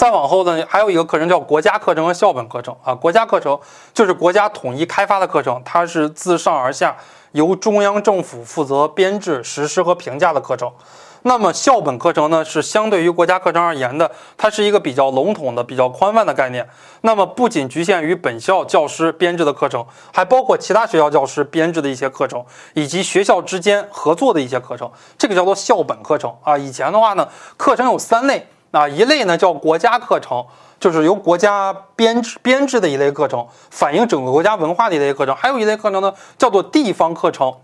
再往后呢，还有一个课程叫国家课程和校本课程啊。国家课程就是国家统一开发的课程，它是自上而下由中央政府负责编制、实施和评价的课程。那么校本课程呢，是相对于国家课程而言的，它是一个比较笼统的、比较宽泛的概念。那么不仅局限于本校教师编制的课程，还包括其他学校教师编制的一些课程，以及学校之间合作的一些课程。这个叫做校本课程啊。以前的话呢，课程有三类啊，一类呢叫国家课程，就是由国家编制编制的一类课程，反映整个国家文化的一类课程；还有一类课程呢，叫做地方课程。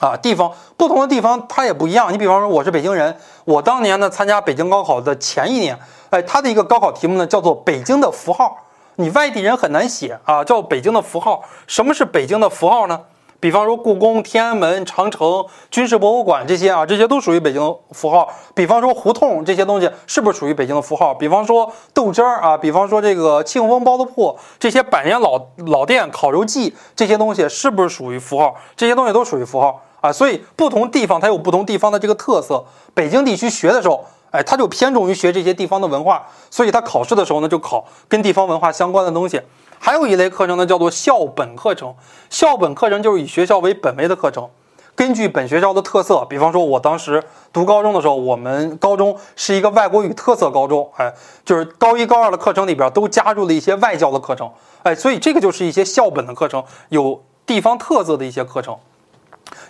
啊，地方不同的地方它也不一样。你比方说，我是北京人，我当年呢参加北京高考的前一年，哎，它的一个高考题目呢叫做北京的符号。你外地人很难写啊，叫北京的符号。什么是北京的符号呢？比方说故宫、天安门、长城、军事博物馆这些啊，这些都属于北京符号。比方说胡同这些东西是不是属于北京的符号？比方说豆汁儿啊，比方说这个庆丰包子铺这些百年老老店、烤肉季这些东西是不是属于符号？这些东西都属于符号。啊，所以不同地方它有不同地方的这个特色。北京地区学的时候，哎，他就偏重于学这些地方的文化，所以他考试的时候呢，就考跟地方文化相关的东西。还有一类课程呢，叫做校本课程。校本课程就是以学校为本位的课程，根据本学校的特色。比方说，我当时读高中的时候，我们高中是一个外国语特色高中，哎，就是高一高二的课程里边都加入了一些外教的课程，哎，所以这个就是一些校本的课程，有地方特色的一些课程。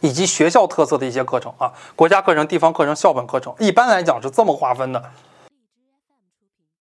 以及学校特色的一些课程啊，国家课程、地方课程、校本课程，一般来讲是这么划分的。